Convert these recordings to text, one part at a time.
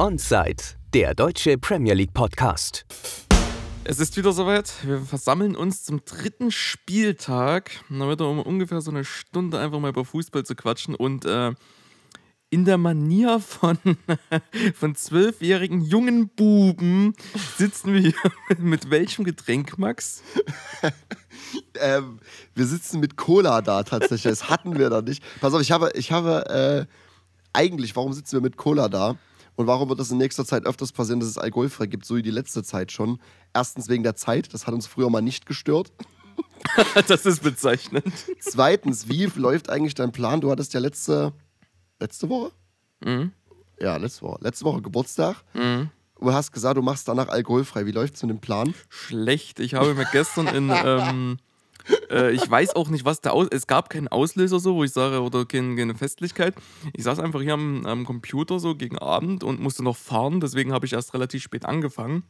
Onside, der deutsche Premier League Podcast. Es ist wieder soweit. Wir versammeln uns zum dritten Spieltag. Da wird um ungefähr so eine Stunde einfach mal über Fußball zu quatschen und äh, in der Manier von, von zwölfjährigen jungen Buben sitzen wir hier mit welchem Getränk, Max? ähm, wir sitzen mit Cola da tatsächlich. Das hatten wir da nicht. Pass auf, ich habe, ich habe äh, eigentlich, warum sitzen wir mit Cola da? Und warum wird das in nächster Zeit öfters passieren, dass es alkoholfrei gibt, so wie die letzte Zeit schon? Erstens wegen der Zeit, das hat uns früher mal nicht gestört. das ist bezeichnend. Zweitens, wie läuft eigentlich dein Plan? Du hattest ja letzte, letzte Woche? Mhm. Ja, letzte Woche. Letzte Woche Geburtstag. Mhm. Du hast gesagt, du machst danach alkoholfrei. Wie läuft es mit dem Plan? Schlecht. Ich habe mir gestern in ähm, äh, ich weiß auch nicht, was der Aus Es gab keinen Auslöser so, wo ich sage, oder keine, keine Festlichkeit. Ich saß einfach hier am, am, Computer so gegen Abend und musste noch fahren, deswegen habe ich erst relativ spät angefangen.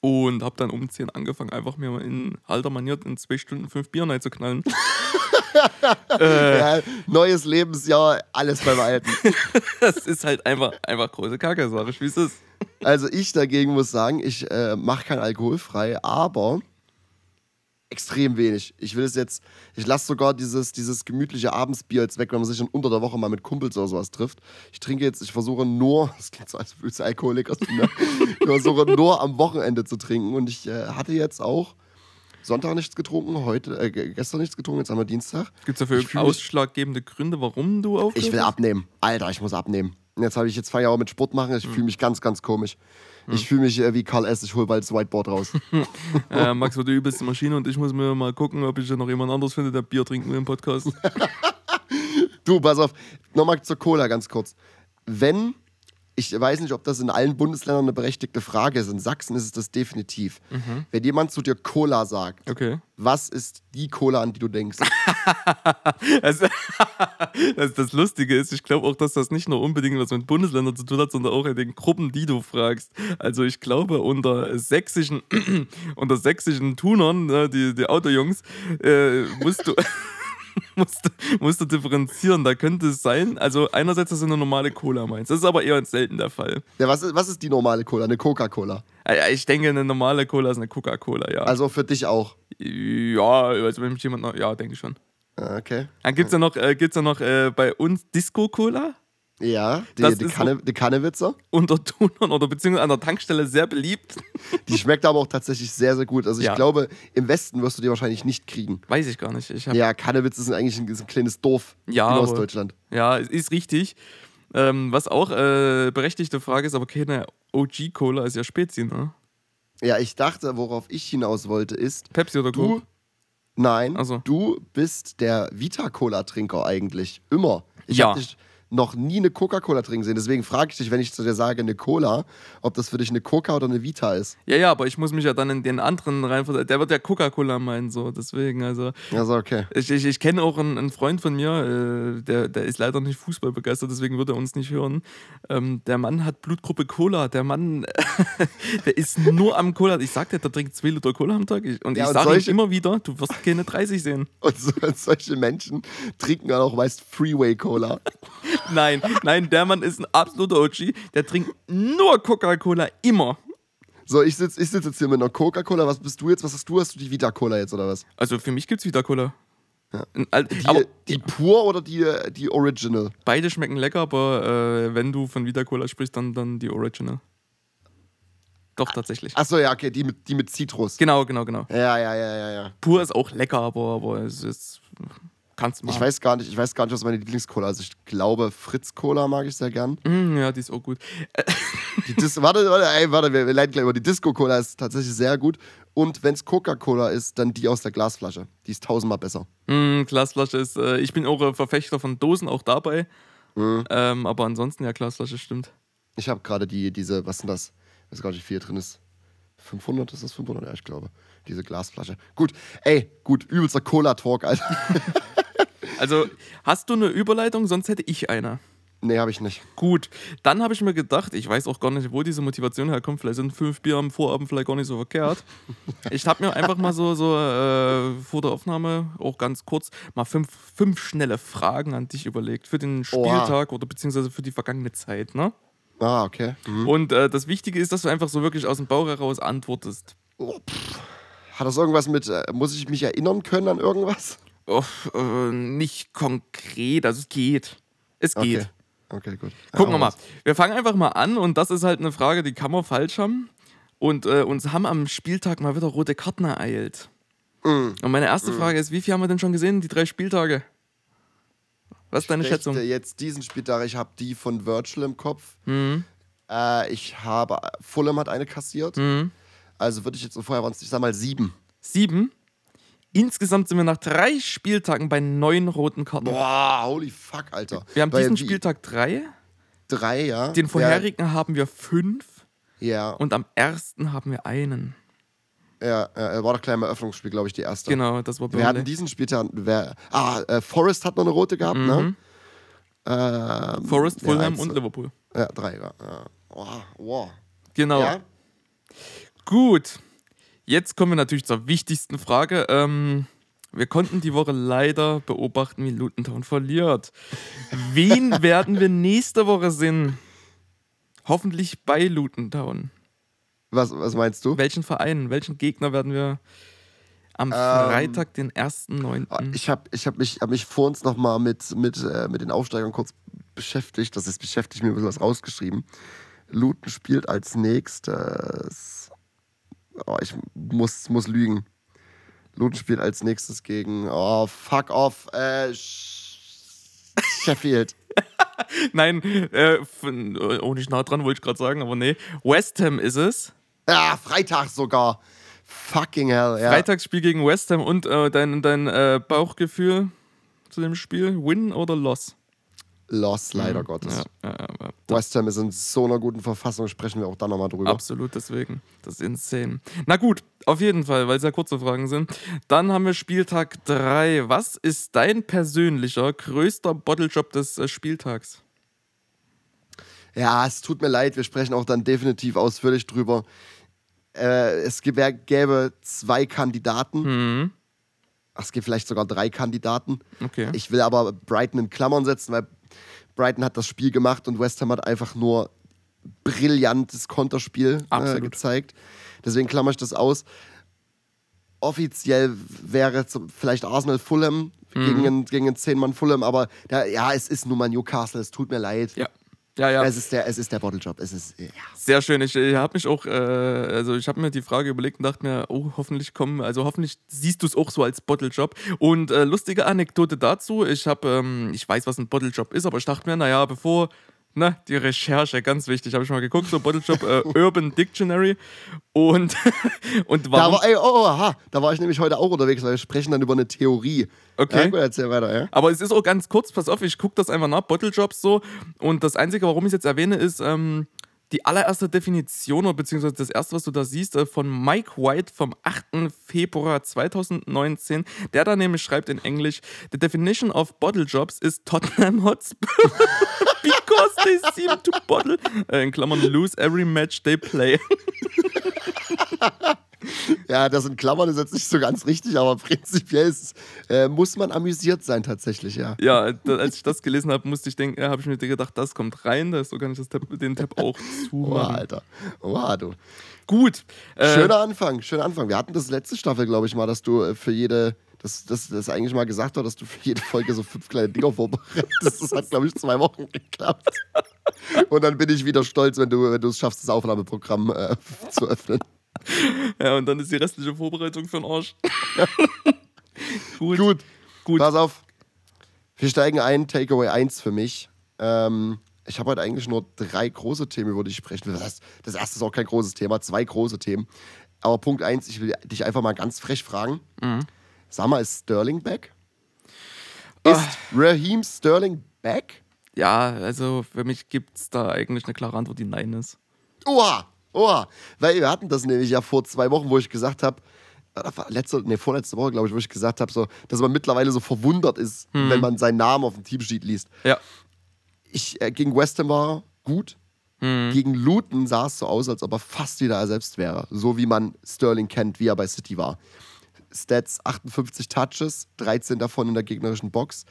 Und habe dann um 10 angefangen, einfach mir in alter Manier in zwei Stunden fünf Bier reinzuknallen. äh, ja, neues Lebensjahr, alles beim Alten. das ist halt einfach, einfach große Kacke, sag ich, wie es ist. Also ich dagegen muss sagen, ich äh, mache kein Alkohol frei, aber extrem wenig. Ich will es jetzt, ich lasse sogar dieses, dieses gemütliche Abendsbier jetzt weg, wenn man sich dann unter der Woche mal mit Kumpels oder sowas trifft. Ich trinke jetzt, ich versuche nur, das klingt so, als ich Alkoholiker ne? ich versuche nur am Wochenende zu trinken und ich äh, hatte jetzt auch Sonntag nichts getrunken, heute, äh, gestern nichts getrunken, jetzt haben wir Dienstag. Gibt es dafür ausschlaggebende Gründe, warum du aufhörst? Ich will abnehmen. Alter, ich muss abnehmen. Jetzt habe ich jetzt Feierabend mit Sport machen, ich mhm. fühle mich ganz, ganz komisch. Ich fühle mich äh, wie Karl S., ich hole bald das Whiteboard raus. äh, Max wird die übelste Maschine und ich muss mir mal gucken, ob ich noch jemand anderes finde, der Bier trinken will im Podcast. du, pass auf, nochmal zur Cola ganz kurz. Wenn ich weiß nicht, ob das in allen Bundesländern eine berechtigte Frage ist. In Sachsen ist es das definitiv. Mhm. Wenn jemand zu dir Cola sagt, okay. was ist die Cola, an die du denkst? das, das, das, Lustige ist, ich glaube auch, dass das nicht nur unbedingt was mit Bundesländern zu tun hat, sondern auch in den Gruppen, die du fragst. Also ich glaube, unter sächsischen, unter sächsischen Tunern, ne, die, die Autojungs, äh, musst du. musst, du, musst du differenzieren. Da könnte es sein, also einerseits, dass du eine normale Cola meinst. Das ist aber eher selten der Fall. Ja, was ist, was ist die normale Cola? Eine Coca-Cola? Ich denke, eine normale Cola ist eine Coca-Cola, ja. Also für dich auch? Ja, also wenn mich jemand noch, ja, denke ich schon. Ah, okay. Dann gibt es ja noch, äh, gibt's ja noch äh, bei uns Disco-Cola. Ja, die, die, Kanne, die Kannewitzer. Unter Tunern oder beziehungsweise an der Tankstelle sehr beliebt. Die schmeckt aber auch tatsächlich sehr, sehr gut. Also ich ja. glaube, im Westen wirst du die wahrscheinlich nicht kriegen. Weiß ich gar nicht. Ich ja, Kannewitze sind eigentlich ein, ein kleines Dorf ja, in Ostdeutschland. Ja, ist richtig. Ähm, was auch äh, berechtigte Frage ist, aber keine OG-Cola ist ja Spezi, ne? Ja, ich dachte, worauf ich hinaus wollte, ist. Pepsi oder Coke? Nein, so. du bist der Vita-Cola-Trinker eigentlich. Immer. Ich ja. habe dich noch nie eine Coca-Cola trinken sehen. Deswegen frage ich dich, wenn ich zu dir sage, eine Cola, ob das für dich eine Coca oder eine Vita ist. Ja, ja, aber ich muss mich ja dann in den anderen reinversetzen. Der wird ja Coca-Cola meinen, so. Deswegen, also. Also, okay. Ich, ich, ich kenne auch einen, einen, Freund von mir, äh, der, der ist leider nicht Fußball begeistert, deswegen wird er uns nicht hören. Ähm, der Mann hat Blutgruppe Cola. Der Mann, der ist nur am Cola. Ich sagte, der trinkt zwei Liter Cola am Tag. Und ja, ich sage ihm immer wieder, du wirst keine 30 sehen. Und, so, und solche Menschen trinken dann auch meist Freeway Cola. Nein, nein, der Mann ist ein absoluter OG. Der trinkt nur Coca-Cola immer. So, ich sitze ich sitz jetzt hier mit einer Coca-Cola. Was bist du jetzt? Was hast du? Hast du die Vita-Cola jetzt oder was? Also für mich gibt es Vita-Cola. Ja. Die, aber, die pur oder die, die Original? Beide schmecken lecker, aber äh, wenn du von Vita-Cola sprichst, dann, dann die Original. Doch, tatsächlich. Achso, ja, okay, die mit, die mit Zitrus. Genau, genau, genau. Ja, ja, ja, ja, ja. Pur ist auch lecker, aber, aber es ist Kannst mal. Ich weiß gar nicht, ich weiß gar nicht, was meine Lieblingscola ist. Ich glaube, Fritz Cola mag ich sehr gern. Mm, ja, die ist auch gut. die Dis warte, warte, ey, warte, wir, wir leiten gleich über. Die Disco Cola ist tatsächlich sehr gut. Und wenn es Coca-Cola ist, dann die aus der Glasflasche. Die ist tausendmal besser. Mm, Glasflasche ist, äh, ich bin auch ein Verfechter von Dosen, auch dabei. Mhm. Ähm, aber ansonsten, ja, Glasflasche stimmt. Ich habe gerade die, diese, was sind das? Ich weiß gar nicht, wie viel drin ist. 500 ist das 500? Ja, ich glaube. Diese Glasflasche. Gut, ey, gut, übelster Cola-Talk, Alter. Also, hast du eine Überleitung? Sonst hätte ich eine. Nee, habe ich nicht. Gut, dann habe ich mir gedacht, ich weiß auch gar nicht, wo diese Motivation herkommt. Vielleicht sind fünf Bier am Vorabend vielleicht gar nicht so verkehrt. Ich habe mir einfach mal so, so äh, vor der Aufnahme, auch ganz kurz, mal fünf, fünf schnelle Fragen an dich überlegt für den Spieltag Oha. oder beziehungsweise für die vergangene Zeit, ne? Ah, okay. Mhm. Und äh, das Wichtige ist, dass du einfach so wirklich aus dem Bauch heraus antwortest. Oh, pff. Hat das irgendwas mit, äh, muss ich mich erinnern können an irgendwas? Oh, äh, nicht konkret, also es geht. Es geht. Okay. Okay, gut. Gucken wir mal. Wir fangen einfach mal an und das ist halt eine Frage, die kann man falsch haben. Und äh, uns haben am Spieltag mal wieder rote Karten ereilt. Mm. Und meine erste Frage ist, wie viel haben wir denn schon gesehen, die drei Spieltage? Was ist deine Ich Schätzung? jetzt diesen Spieltag, ich habe die von Virtual im Kopf. Mhm. Äh, ich habe, Fulham hat eine kassiert. Mhm. Also würde ich jetzt so vorher waren es, ich sag mal sieben. Sieben. Insgesamt sind wir nach drei Spieltagen bei neun roten Karten. Boah, holy fuck, Alter. Wir haben Weil diesen Spieltag drei, drei, ja. den vorherigen haben wir fünf Ja, und am ersten haben wir einen. ja, ja, ja war doch gleich im Eröffnungsspiel, glaube ich, die erste. Genau, das war Wir hatten Burnley. diesen Spieltag, wer, ah, äh, Forrest hat noch eine rote gehabt, ne? Ähm, Forest, ja, Fulham eins- und Liverpool. Ja, drei, ja. ja. Wow, wow. Genau. Ja? Gut. Jetzt kommen wir natürlich zur wichtigsten Frage. Ähm, wir konnten die Woche leider beobachten, wie Luton Town verliert. Wen werden wir nächste Woche sehen? Hoffentlich bei Luton Town. Was, was meinst du? Welchen Verein, welchen Gegner werden wir am Freitag, den 1.9. Ah, Ich habe ich hab mich, hab mich vor uns nochmal mit, mit, äh, mit den Aufsteigern kurz beschäftigt. Das ist beschäftigt, mir ein bisschen was rausgeschrieben. Luton spielt als nächstes. Oh, ich muss, muss lügen. Luton spielt als nächstes gegen. Oh, fuck off. Äh, Sh- Sheffield. Nein, äh, oh, nicht nah dran, wollte ich gerade sagen, aber nee. West Ham ist es. Ja, Freitag sogar. Fucking hell, ja. Freitagsspiel gegen West Ham und äh, dein, dein äh, Bauchgefühl zu dem Spiel? Win oder Loss? Loss, leider Gottes. Ja, ja, ja, West Ham ist in so einer guten Verfassung, sprechen wir auch dann nochmal drüber. absolut, deswegen. Das ist insane. Na gut, auf jeden Fall, weil es ja kurze Fragen sind. Dann haben wir Spieltag 3. Was ist dein persönlicher größter Bottlejob des äh, Spieltags? Ja, es tut mir leid, wir sprechen auch dann definitiv ausführlich drüber. Äh, es gäbe, gäbe zwei Kandidaten. Mhm. Ach, es gibt vielleicht sogar drei Kandidaten. Okay. Ich will aber Brighton in Klammern setzen, weil Brighton hat das Spiel gemacht und West Ham hat einfach nur brillantes Konterspiel äh, gezeigt. Deswegen klammer ich das aus. Offiziell wäre zum- vielleicht Arsenal Fulham Mhm. gegen einen, gegen einen 10-Mann Fulham, aber da, ja, es ist nun mal Newcastle, es tut mir leid. ja. Ja, ja. Es ist der, es ist der Bottlejob. Es ist, ja. Sehr schön. Ich, ich habe mich auch, äh, also ich habe mir die Frage überlegt und dachte mir, oh, hoffentlich kommen, also hoffentlich siehst du es auch so als Bottlejob. Und äh, lustige Anekdote dazu, ich habe, ähm, ich weiß, was ein Bottlejob ist, aber ich dachte mir, naja, bevor, ne, die Recherche, ganz wichtig, habe ich mal geguckt, so Bottlejob äh, Urban Dictionary und, und Da warum, war, ey, oh, aha, da war ich nämlich heute auch unterwegs, weil wir sprechen dann über eine Theorie. Okay. Ja, gut, erzähl weiter, ja. Aber es ist auch ganz kurz, pass auf, ich gucke das einfach nach, Bottlejobs so. Und das Einzige, warum ich es jetzt erwähne, ist ähm, die allererste Definition, oder beziehungsweise das erste, was du da siehst, äh, von Mike White vom 8. Februar 2019. Der da nämlich schreibt in Englisch: The definition of bottle jobs is Tottenham Hotspur. Because they seem to bottle, äh, in Klammern, lose every match they play. Ja, das in Klammern ist jetzt nicht so ganz richtig, aber prinzipiell ist, äh, muss man amüsiert sein tatsächlich, ja. Ja, als ich das gelesen habe, musste ich denken, ja, habe ich mir gedacht, das kommt rein, da ist so kann ich das Tab, den Tab auch Oha, zumachen. Alter. Oha, du. Gut. Äh, Schöner Anfang, schöner Anfang. Wir hatten das letzte Staffel, glaube ich, mal, dass du äh, für jede, das, das, das eigentlich mal gesagt hast, dass du für jede Folge so fünf kleine Dinger vorbereitest. Das hat, glaube ich, zwei Wochen geklappt. Und dann bin ich wieder stolz, wenn du, wenn du es schaffst, das Aufnahmeprogramm äh, zu öffnen. Ja, und dann ist die restliche Vorbereitung für den Arsch. Gut. Gut. Gut. Pass auf. Wir steigen ein. Takeaway 1 für mich. Ähm, ich habe heute eigentlich nur drei große Themen, über die ich sprechen will. Das, das erste ist auch kein großes Thema, zwei große Themen. Aber Punkt 1, ich will dich einfach mal ganz frech fragen. Mhm. Sag mal, ist Sterling back? Ist Raheem Sterling back? Ja, also für mich gibt es da eigentlich eine klare Antwort, die Nein ist. Oha, oha. Weil wir hatten das nämlich ja vor zwei Wochen, wo ich gesagt habe, letzte, nee, vorletzte Woche, glaube ich, wo ich gesagt habe, so, dass man mittlerweile so verwundert ist, wenn man seinen Namen auf dem Teamsheet liest. Ja. ich, äh, gegen West Ham war gut. Gegen Luton sah es so aus, als ob er fast wieder er selbst wäre. So wie man Sterling kennt, wie er bei City war. Stats 58 Touches, 13 davon in der gegnerischen Box.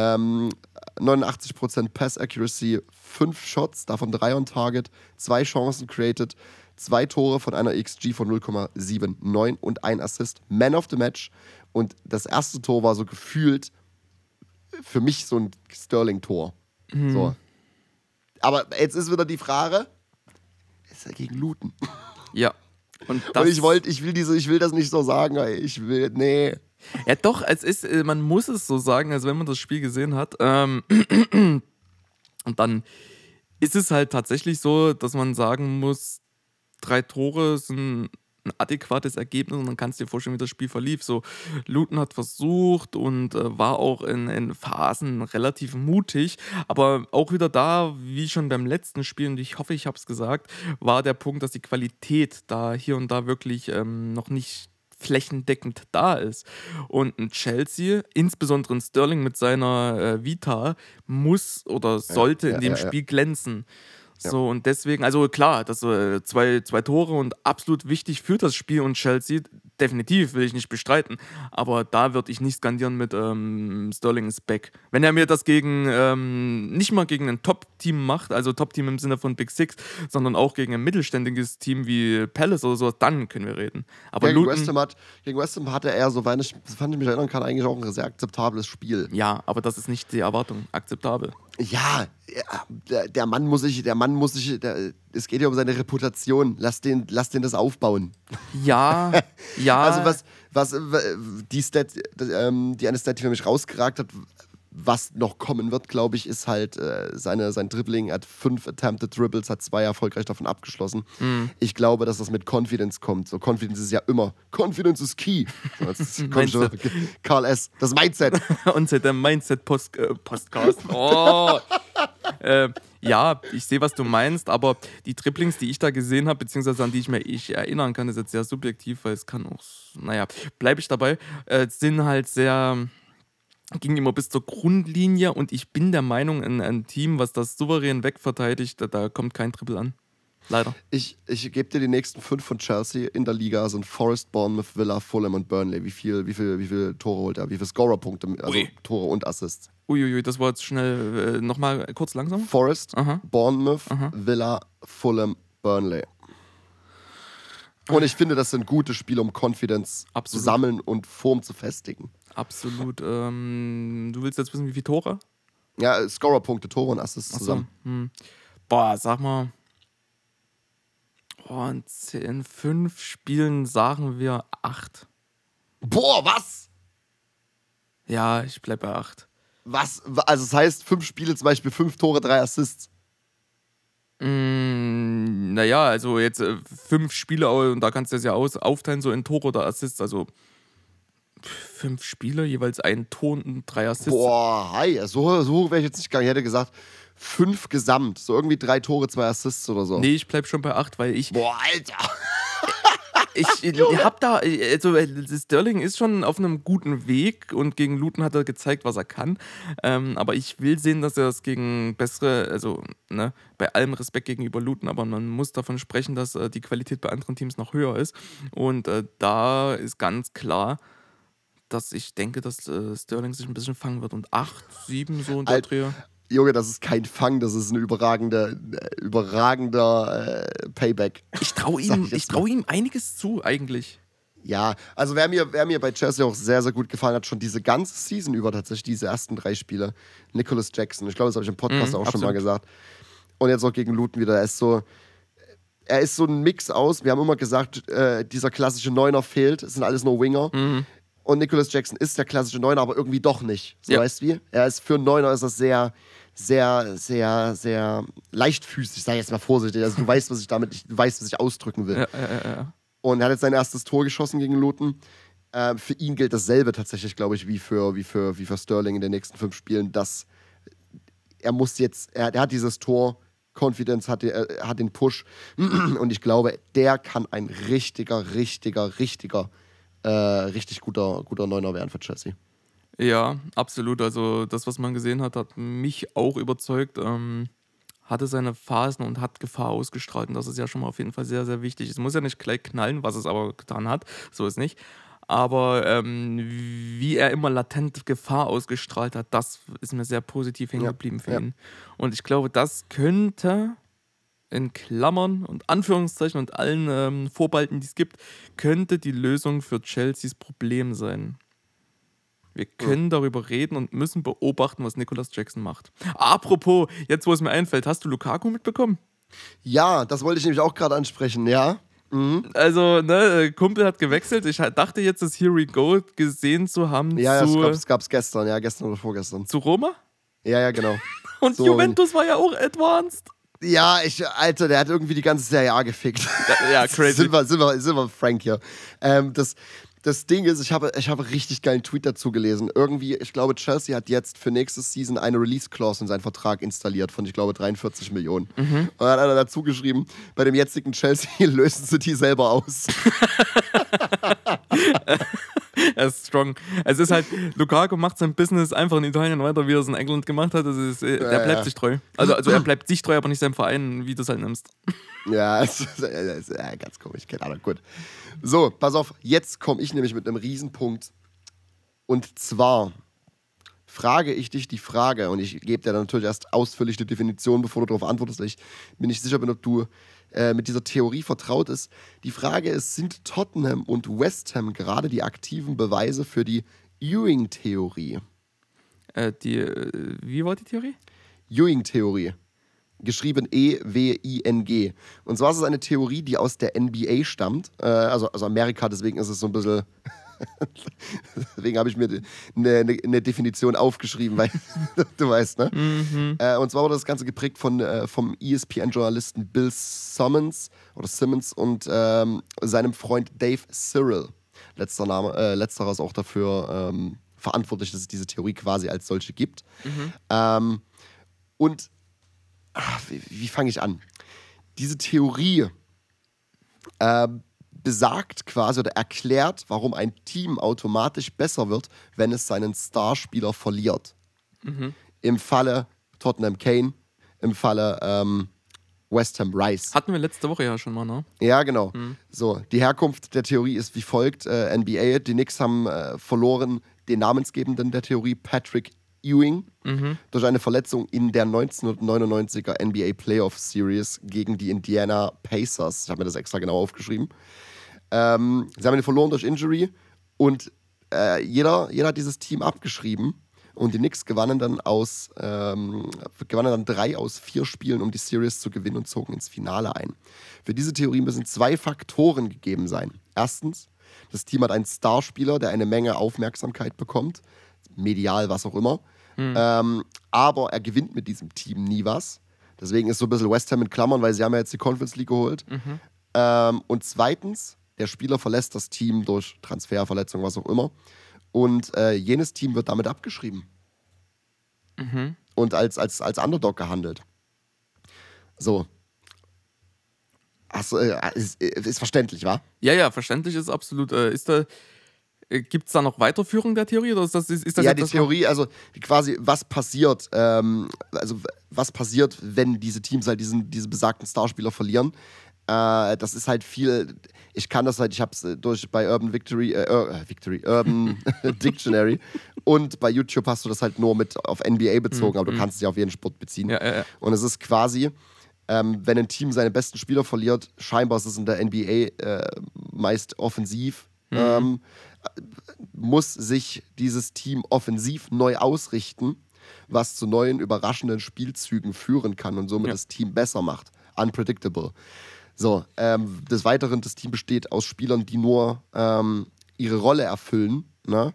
Ähm, 89% Pass Accuracy, 5 Shots, davon 3 on Target, 2 Chancen created, 2 Tore von einer XG von 0,79 und ein Assist. Man of the Match. Und das erste Tor war so gefühlt für mich so ein Sterling-Tor. So. Aber jetzt ist wieder die Frage: Ist er gegen Luton? Ja. Und, Und ich wollte, ich will diese, ich will das nicht so sagen, ey. ich will, nee. Ja, doch, es ist, äh, man muss es so sagen, also wenn man das Spiel gesehen hat. Ähm, und dann ist es halt tatsächlich so, dass man sagen muss, drei Tore sind ein adäquates Ergebnis und dann kannst du dir vorstellen, wie das Spiel verlief. So, Luton hat versucht und äh, war auch in, in Phasen relativ mutig, aber auch wieder da, wie schon beim letzten Spiel, und ich hoffe, ich habe es gesagt, war der Punkt, dass die Qualität da hier und da wirklich ähm, noch nicht flächendeckend da ist. Und ein Chelsea, insbesondere ein Sterling mit seiner äh, Vita, muss oder sollte ja, in dem ja, ja. Spiel glänzen. So, und deswegen, also klar, das äh, zwei, zwei Tore und absolut wichtig für das Spiel und Chelsea, definitiv, will ich nicht bestreiten. Aber da würde ich nicht skandieren mit ähm, Sterling is back. Wenn er mir das gegen, ähm, nicht mal gegen ein Top-Team macht, also Top-Team im Sinne von Big Six, sondern auch gegen ein mittelständiges Team wie Palace oder sowas, dann können wir reden. Aber gegen Luton, West, Ham hat, gegen West Ham hatte er, soweit ich, soweit ich mich erinnern kann, eigentlich auch ein sehr akzeptables Spiel. ja, aber das ist nicht die Erwartung. Akzeptabel. Ja, der Mann muss sich, der Mann muss sich, der, es geht ja um seine Reputation. Lass den, lass den das aufbauen. Ja, ja. Also was, was, die Stat, ähm, die eine Stat, die für mich rausgeragt hat, was noch kommen wird, glaube ich, ist halt äh, seine, sein Dribbling. Er hat fünf Attempted Dribbles, hat zwei erfolgreich davon abgeschlossen. Mhm. Ich glaube, dass das mit Confidence kommt. So, Confidence ist ja immer, Confidence ist key. So, kommt schon, Karl S., das Mindset. Unser der Mindset Post, äh, Postcast. Oh. Äh, ja, ich sehe, was du meinst, aber die Dribblings, die ich da gesehen habe, beziehungsweise an die ich mir ich erinnern kann, ist jetzt sehr subjektiv, weil es kann auch, naja, bleibe ich dabei, äh, sind halt sehr ging immer bis zur Grundlinie und ich bin der Meinung, ein, ein Team, was das souverän wegverteidigt, da, da kommt kein Triple an. Leider. Ich, ich gebe dir die nächsten fünf von Chelsea in der Liga sind Forest, Bournemouth, Villa, Fulham und Burnley. Wie viel, wie viel, wie viel Tore holt er? Wie viele Scorer-Punkte, also Ui. Tore und Assists? Uiuiui, das war jetzt schnell, äh, nochmal kurz langsam. Forest, Aha. Bournemouth, Villa, Fulham, Burnley. Und ich finde, das sind gute Spiele, um Confidence zu Absolut. sammeln und Form zu festigen. Absolut. Ähm, du willst jetzt wissen, wie viele Tore? Ja, Scorer-Punkte, Tore und Assists so. zusammen. Hm. Boah, sag mal. Oh, in, zehn- in fünf Spielen sagen wir acht. Boah, was? Ja, ich bleib bei acht. Was? Also, das heißt, fünf Spiele, zum Beispiel fünf Tore, drei Assists. Mm, naja, also jetzt äh, fünf Spiele und da kannst du das ja aus, aufteilen, so in Tore oder Assists. Also fünf Spiele, jeweils ein Tor und drei Assists. Boah, hi, so, so hoch wäre ich jetzt nicht gegangen. Ich hätte gesagt, fünf gesamt. So irgendwie drei Tore, zwei Assists oder so. Nee, ich bleib schon bei acht, weil ich, Boah, Alter. ich, hab da, also äh, Sterling ist schon auf einem guten Weg und gegen Luton hat er gezeigt, was er kann. Ähm, aber ich will sehen, dass er das gegen bessere, also ne, bei allem Respekt gegenüber Luton, aber man muss davon sprechen, dass äh, die Qualität bei anderen Teams noch höher ist. Und äh, da ist ganz klar, dass ich denke, dass äh, Sterling sich ein bisschen fangen wird. Und 8, 7 so in der Dreh. Junge, das ist kein Fang, das ist ein überragender, äh, überragender äh, Payback. Ich traue ihm, ich jetzt ich trau ihm einiges zu, eigentlich. Ja, also wer mir, wer mir bei Chelsea auch sehr, sehr gut gefallen hat, schon diese ganze Season über tatsächlich, diese ersten drei Spiele, Nicholas Jackson. Ich glaube, das habe ich im Podcast Mhm, auch schon mal absolut. gesagt. Und jetzt auch gegen Luton wieder. Er ist so, er ist so ein Mix aus. Wir haben immer gesagt, äh, dieser klassische Neuner fehlt. Es sind alles nur Winger. Mhm. Und Nicholas Jackson ist der klassische Neuner, aber irgendwie doch nicht. So Ja. weißt du wie? Er ist für einen Neuner ist das sehr, sehr, sehr, sehr leichtfüßig, sag ich jetzt mal vorsichtig. Also du weißt, was ich damit, ich weiß, was ich ausdrücken will. Ja, ja, ja. Und er hat jetzt sein erstes Tor geschossen gegen Luton. Ähm, für ihn gilt dasselbe tatsächlich, glaube ich, wie für, wie, für, wie für Sterling in den nächsten fünf Spielen, dass er muss jetzt, er, er hat dieses Tor, Confidence hat, er hat den Push und ich glaube, der kann ein richtiger, richtiger, richtiger, äh, richtig guter, guter Neuner werden für Chelsea. Ja, absolut. Also das, was man gesehen hat, hat mich auch überzeugt. Ähm, hatte seine Phasen und hat Gefahr ausgestrahlt. Und das ist ja schon mal auf jeden Fall sehr, sehr wichtig. Es muss ja nicht gleich knallen, was es aber getan hat. So ist nicht. Aber ähm, wie er immer latent Gefahr ausgestrahlt hat, das ist mir sehr positiv hängen Ja, geblieben für ja. ihn. Und ich glaube, das könnte in Klammern und Anführungszeichen und allen ähm, Vorbalten, die es gibt, könnte die Lösung für Chelseas Problem sein. Wir können darüber reden und müssen beobachten, was Nicolas Jackson macht. Apropos, jetzt wo es mir einfällt, hast du Lukaku mitbekommen? Ja, das wollte ich nämlich auch gerade ansprechen, ja. Mhm. Also, ne, Kumpel hat gewechselt. Ich dachte jetzt, das Here We Go gesehen zu haben Ja, ja, es zu, gab es gab's gestern, ja, gestern oder vorgestern. zu Roma. Ja, ja, genau. Und So, Juventus war ja auch advanced. Ja, ich, Alter, der hat irgendwie die ganze Serie A gefickt. Ja, crazy. sind, wir, sind, wir, sind wir frank hier. Ähm, das, das Ding ist, ich habe, ich habe richtig geilen Tweet dazu gelesen. Irgendwie, ich glaube, Chelsea hat jetzt für nächste Season eine Release-Clause in seinen Vertrag installiert von, ich glaube, 43 Millionen. Mhm. Und dann hat einer dazu geschrieben, bei dem jetzigen Chelsea lösen sie die selber aus. Er ist strong. Es ist halt, Lukaku macht sein Business einfach in Italien weiter, wie er es in England gemacht hat. Das ist, äh, der bleibt sich treu. Also, also er bleibt sich treu, aber nicht seinem Verein, wie du es halt nimmst. Ja, das ist, das ist ja, ganz komisch, keine Ahnung, gut. So, pass auf, jetzt komme ich nämlich mit einem Riesenpunkt. Und zwar frage ich dich die Frage, und ich gebe dir dann natürlich erst ausführlich die Definition, bevor du darauf antwortest, weil ich mir nicht sicher bin, ob du äh, mit dieser Theorie vertraut ist. Die Frage ist, sind Tottenham und West Ham gerade die aktiven Beweise für die Ewing-Theorie? Äh, die, äh, wie war die Theorie? Ewing-Theorie. Geschrieben E-W-I-N-G. Und zwar ist es eine Theorie, die aus der NBA stammt. Äh, also, also Amerika, deswegen ist es so ein bisschen. deswegen habe ich mir eine, eine, eine Definition aufgeschrieben, weil du weißt, ne? Äh, und zwar wurde das Ganze geprägt von, äh, vom ESPN-Journalisten Bill Simmons oder Simmons und ähm, seinem Freund Dave Cyril. Letzter Name, äh, letzterer ist auch dafür ähm, verantwortlich, dass es diese Theorie quasi als solche gibt. Ähm, und ach, wie, wie fange ich an? Diese Theorie ähm, besagt quasi oder erklärt, warum ein Team automatisch besser wird, wenn es seinen Starspieler verliert. Im Falle Tottenham Kane, im Falle ähm, West Ham Rice. Hatten wir letzte Woche ja schon mal, ne? Ja, genau. So, die Herkunft der Theorie ist wie folgt: äh, NBA, die Knicks haben äh, verloren den Namensgebenden der Theorie, Patrick Ewing, durch eine Verletzung in der 1999er NBA Playoff Series gegen die Indiana Pacers. Ich habe mir das extra genau aufgeschrieben. Ähm, sie haben ihn verloren durch Injury und äh, jeder, jeder hat dieses Team abgeschrieben. Und die Knicks gewannen dann aus ähm, gewannen dann drei aus vier Spielen, um die Series zu gewinnen und zogen ins Finale ein. Für diese Theorie müssen zwei Faktoren gegeben sein. Erstens, das Team hat einen Starspieler, der eine Menge Aufmerksamkeit bekommt, medial, was auch immer. Ähm, aber er gewinnt mit diesem Team nie was. Deswegen ist so ein bisschen West Ham in Klammern, weil sie haben ja jetzt die Conference League geholt. Ähm, und zweitens, der Spieler verlässt das Team durch Transfer, Verletzung, was auch immer. Und äh, jenes Team wird damit abgeschrieben. Und als, als, als Underdog gehandelt. So. Du, äh, ist, ist verständlich, wa? Ja, ja, verständlich ist absolut. Äh, ist da, gibt es da noch Weiterführung der Theorie oder ist das, ist, das ja, die Theorie, also quasi, was passiert, ähm, also was passiert, wenn diese Teams halt diesen, diese besagten Starspieler verlieren. Äh, das ist halt viel, ich kann das halt, ich habe es durch bei Urban Victory, äh, äh, Victory, Urban Dictionary und bei YouTube hast du das halt nur mit auf NBA bezogen, aber du kannst es ja auf jeden Sport beziehen. Mhm, Ja, ja. Und es ist quasi, ähm, wenn ein Team seine besten Spieler verliert, scheinbar ist es in der NBA äh, meist offensiv, ähm, muss sich dieses Team offensiv neu ausrichten, was zu neuen überraschenden Spielzügen führen kann und somit Ja. das Team besser macht. Unpredictable. So, ähm, des Weiteren, das Team besteht aus Spielern, die nur ähm, ihre Rolle erfüllen ne?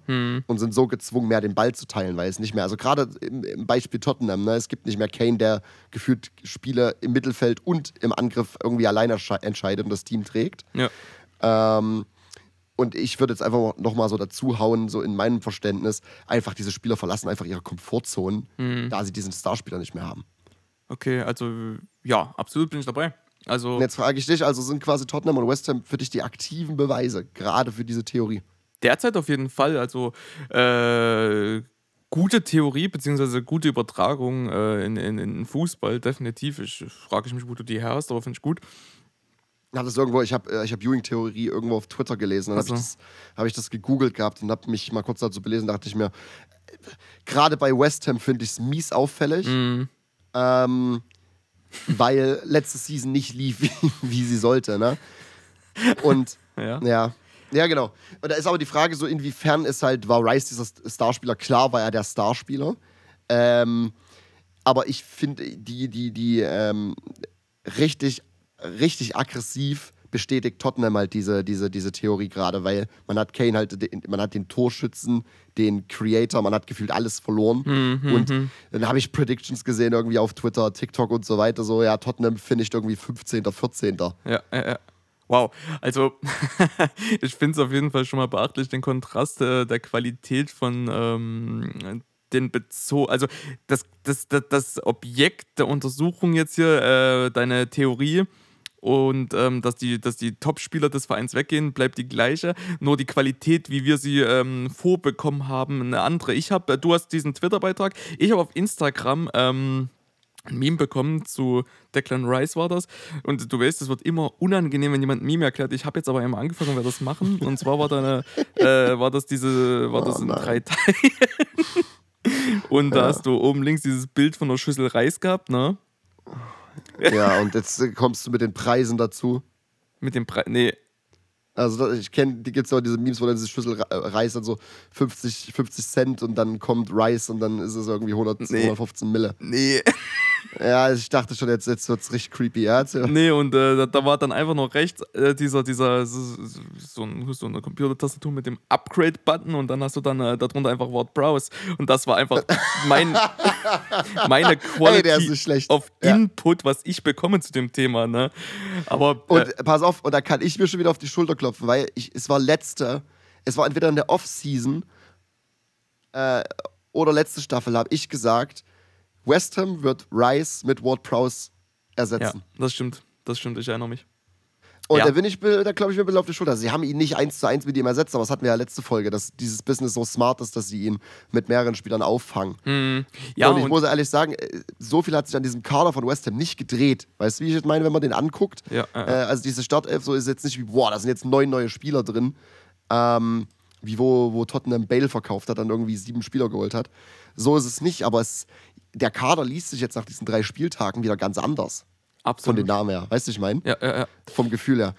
und sind so gezwungen, mehr den Ball zu teilen, weil es nicht mehr, also gerade im, im Beispiel Tottenham, ne? es gibt nicht mehr Kane, der gefühlt Spiele im Mittelfeld und im Angriff irgendwie alleine sche- entscheidet und das Team trägt. Ja. Ähm, und ich würde jetzt einfach nochmal so dazu hauen, so in meinem Verständnis, einfach diese Spieler verlassen einfach ihre Komfortzonen, da sie diesen Starspieler nicht mehr haben. Okay, also ja, absolut bin ich dabei. Also Und jetzt frage ich dich, also sind quasi Tottenham und West Ham für dich die aktiven Beweise, gerade für diese Theorie? derzeit auf jeden Fall. Also äh, gute Theorie beziehungsweise gute Übertragung äh, in, in, in Fußball, definitiv. Ich frage ich mich, wo du die her hast, aber finde ich gut. Hat es irgendwo, ich habe äh, ich hab Ewing-Theorie irgendwo auf Twitter gelesen. Dann habe Ach ich, das- hab ich das gegoogelt gehabt und habe mich mal kurz dazu belesen. dachte ich mir, äh, gerade bei West Ham finde ich es mies auffällig, Mhm. ähm, weil letzte Season nicht lief, wie, wie sie sollte. Ne? Und Ja. ja. Ja, genau. Und da ist aber die Frage so, inwiefern ist halt, war Rice dieser Starspieler? Klar war er der Starspieler. Ähm, aber ich finde, die, die, die ähm, richtig, richtig aggressiv bestätigt Tottenham halt diese, diese, diese Theorie gerade, weil man hat Kane halt, man hat den Torschützen, den Creator, man hat gefühlt alles verloren. und dann habe ich Predictions gesehen, irgendwie auf Twitter, TikTok und so weiter, so, ja, Tottenham finisht irgendwie 15., 14. Ja, ja, ja. Wow, also ich finde es auf jeden Fall schon mal beachtlich, den Kontrast äh, der Qualität von ähm, den Bezug, also das, das, das, das Objekt der Untersuchung jetzt hier, äh, deine Theorie und ähm, dass die, dass die Top-Spieler des Vereins weggehen, bleibt die gleiche. Nur die Qualität, wie wir sie ähm, vorbekommen haben, eine andere. Ich habe, du hast diesen Twitter-Beitrag, ich habe auf Instagram ähm, ein Meme bekommen zu Declan Rice war das. Und du weißt, es wird immer unangenehm, wenn jemand ein Meme erklärt. Ich habe jetzt aber einmal angefangen, wer das machen. Und zwar war da eine, äh, war das diese, war das Oh in nein. drei Teilen. Und da Ja. hast du oben links dieses Bild von der Schüssel Reis gehabt, ne? Ja, und jetzt kommst du mit den Preisen dazu. Mit dem Preis. Nee, Also ich kenne, die gibt es auch diese Memes, wo dann diese Schüssel Re- äh, Reis dann so 50, 50 Cent und dann kommt Rice und dann ist es irgendwie 100, Nee. 115 Mille. nee. Ja, ich dachte schon, jetzt, jetzt wird es richtig creepy. Ja. Nee, und äh, da, war dann einfach noch rechts äh, dieser, dieser, so, so, so eine Computertastatur mit dem Upgrade-Button und dann hast du dann äh, darunter einfach Wort Browse. Und das war einfach mein, meine Hey, Quality nicht schlecht. of Ja. Input, was ich bekomme zu dem Thema. Ne? Aber Und äh, pass auf, und da kann ich mir schon wieder auf die Schulter klopfen, weil ich, es war letzte, es war entweder in der Off-Season äh, oder letzte Staffel, habe ich gesagt, West Ham wird Rice mit Ward Prowse ja, ersetzen. das stimmt. Das stimmt, ich erinnere mich. Und Ja. da bin ich, da glaube ich mir ein bisschen auf die Schulter. Sie haben ihn nicht eins zu eins mit ihm ersetzt, aber das hatten wir ja letzte Folge, dass dieses Business so smart ist, dass sie ihn mit mehreren Spielern auffangen. Hm, Ja, und ich und, muss ehrlich sagen, äh, so viel hat sich an diesem Kader von West Ham nicht gedreht. Weißt du, wie ich jetzt meine, wenn man den anguckt? Ja, Äh, also diese Startelf, so ist jetzt nicht wie, boah, da sind jetzt neun neue Spieler drin. Ähm, wie wo, wo Tottenham Bale verkauft hat, dann irgendwie sieben Spieler geholt hat. So ist es nicht, aber es, der Kader liest sich jetzt nach diesen drei Spieltagen wieder ganz anders. Von absolut. den Namen her. Weißt du, ich meine? Ja, ja, ja. Vom Gefühl her.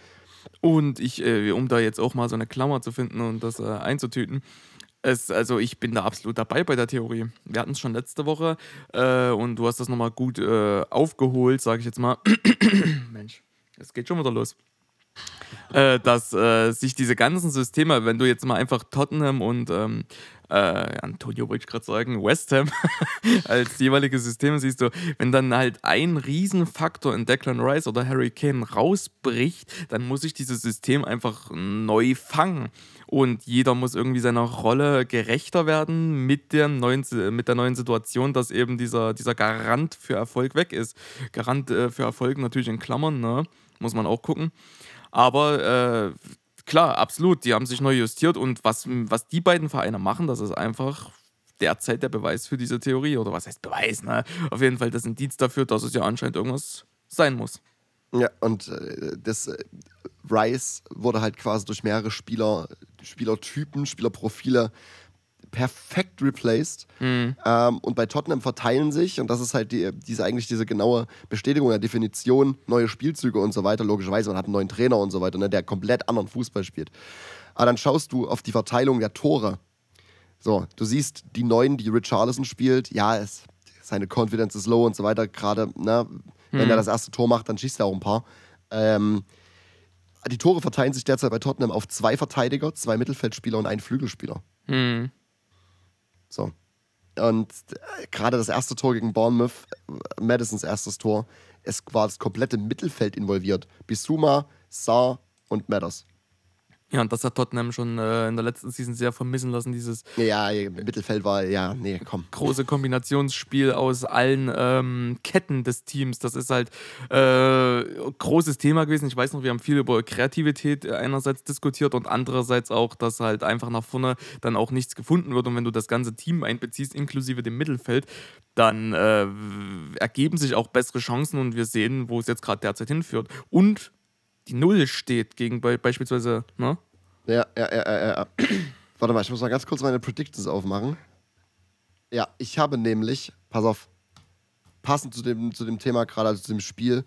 Und ich, äh, um da jetzt auch mal so eine Klammer zu finden und das äh, einzutüten, es, also ich bin da absolut dabei bei der Theorie. Wir hatten es schon letzte Woche äh, und du hast das nochmal gut äh, aufgeholt, sage ich jetzt mal. Mensch, es geht schon wieder los. Äh, dass äh, sich diese ganzen Systeme, wenn du jetzt mal einfach Tottenham und ähm, äh, Antonio wollte ich gerade sagen, West Ham als jeweilige Systeme siehst du, wenn dann halt ein Riesenfaktor in Declan Rice oder Harry Kane rausbricht, dann muss sich dieses System einfach neu fangen. Und jeder muss irgendwie seiner Rolle gerechter werden mit der neuen, mit der neuen Situation, dass eben dieser, dieser Garant für Erfolg weg ist. Garant äh, für Erfolg natürlich in Klammern, ne? muss man auch gucken. Aber äh, klar, absolut, die haben sich neu justiert und was, was die beiden Vereine machen, das ist einfach derzeit der Beweis für diese Theorie. Oder was heißt Beweis, ne? Auf jeden Fall das Indiz dafür, dass es ja anscheinend irgendwas sein muss. Ja, und äh, das äh, Rice wurde halt quasi durch mehrere Spieler, Spielertypen, Spielerprofile perfekt replaced. Mhm. Ähm, und bei Tottenham verteilen sich, und das ist halt die, diese eigentlich diese genaue Bestätigung der Definition, neue Spielzüge und so weiter. Logischerweise, man hat einen neuen Trainer und so weiter, ne, der komplett anderen Fußball spielt. Aber dann schaust du auf die Verteilung der Tore. So, du siehst die Neuen, die Richarlison spielt, ja, es, seine Confidence ist low und so weiter. Gerade, ne, wenn er das erste Tor macht, dann schießt er auch ein paar. Ähm, die Tore verteilen sich derzeit bei Tottenham auf zwei Verteidiger, zwei Mittelfeldspieler und einen Flügelspieler. Hm. So. Und äh, gerade das erste Tor gegen Bournemouth, äh, Madisons erstes Tor, es war das komplette Mittelfeld involviert. Bissouma, Saar und Madders. Ja, und das hat Tottenham schon äh, in der letzten Season sehr vermissen lassen, dieses Ja, Mittelfeld war, ja, nee, komm. große Kombinationsspiel aus allen ähm, Ketten des Teams. Das ist halt äh, großes Thema gewesen. Ich weiß noch, wir haben viel über Kreativität einerseits diskutiert und andererseits auch, dass halt einfach nach vorne dann auch nichts gefunden wird. Und wenn du das ganze Team einbeziehst, inklusive dem Mittelfeld, dann äh, ergeben sich auch bessere Chancen und wir sehen, wo es jetzt gerade derzeit hinführt. Und die Null steht gegen be beispielsweise, ne? Ja, ja, ja, ja, ja. Warte mal, ich muss mal ganz kurz meine Predictions aufmachen. Ja, ich habe nämlich, pass auf, passend zu dem, zu dem Thema gerade, also zu dem Spiel,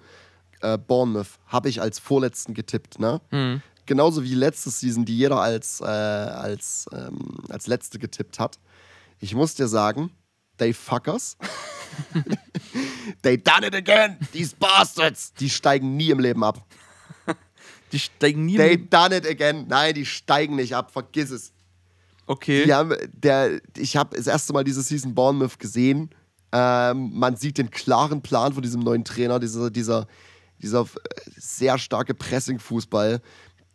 äh, Bournemouth, habe ich als vorletzten getippt, ne? Mhm. Genauso wie letzte Season, die jeder als, äh, als, ähm, als letzte getippt hat. Ich muss dir sagen, they fuckers. they done it again, these bastards. Die steigen nie im Leben ab. Die steigen nie. They done it again. Nein, die steigen nicht ab, vergiss es. Okay. Die haben, der, ich habe das erste Mal diese Season Bournemouth gesehen. Ähm, man sieht den klaren Plan von diesem neuen Trainer, dieser, dieser, dieser sehr starke Pressing-Fußball,